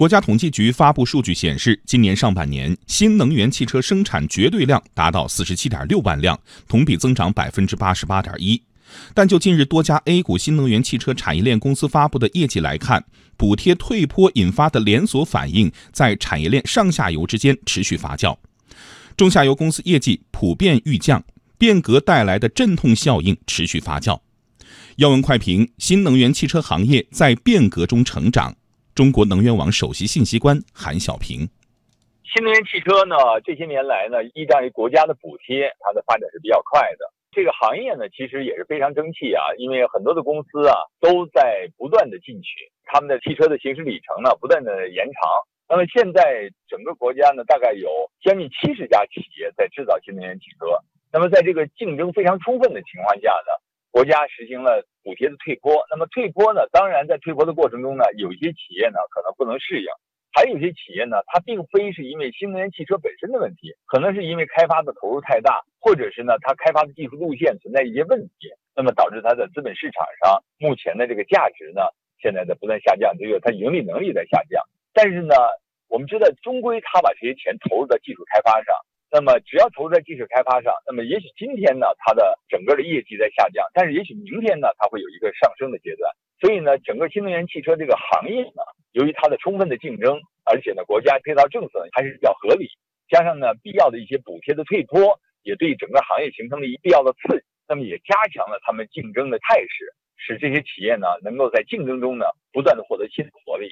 国家统计局发布数据显示，今年上半年新能源汽车生产绝对量达到四十七点六万辆，同比增长百分之八十八点一。但就近日多家 A 股新能源汽车产业链公司发布的业绩来看，补贴退坡引发的连锁反应在产业链上下游之间持续发酵，中下游公司业绩普遍遇降，变革带来的阵痛效应持续发酵。要闻快评：新能源汽车行业在变革中成长。中国能源网首席信息官韩小平：新能源汽车呢，这些年来呢，依仗于国家的补贴，它的发展是比较快的。这个行业呢，其实也是非常争气啊，因为很多的公司啊都在不断的进取，他们的汽车的行驶里程呢不断的延长。那么现在整个国家呢，大概有将近七十家企业在制造新能源汽车。那么在这个竞争非常充分的情况下呢，国家实行了补贴的退坡。那么退坡呢，当然在退坡的过程中呢，有一些企业呢可能不能适应。还有些企业呢，它并非是因为新能源汽车本身的问题，可能是因为开发的投入太大，或者是呢它开发的技术路线存在一些问题，那么导致它的资本市场上目前的这个价值呢，现在在不断下降，这个它盈利能力在下降。但是呢，我们知道终归它把这些钱投入到技术开发上，那么只要投入在技术开发上，那么也许今天呢它的整个的业绩在下降，但是也许明天呢它会有一个上升的阶段。所以呢，整个新能源汽车这个行业呢。由于它的充分的竞争，而且呢，国家配套政策还是比较合理，加上呢，必要的一些补贴的退坡，也对整个行业形成了一必要的刺激，那么也加强了他们竞争的态势，使这些企业呢，能够在竞争中呢，不断的获得新的活力。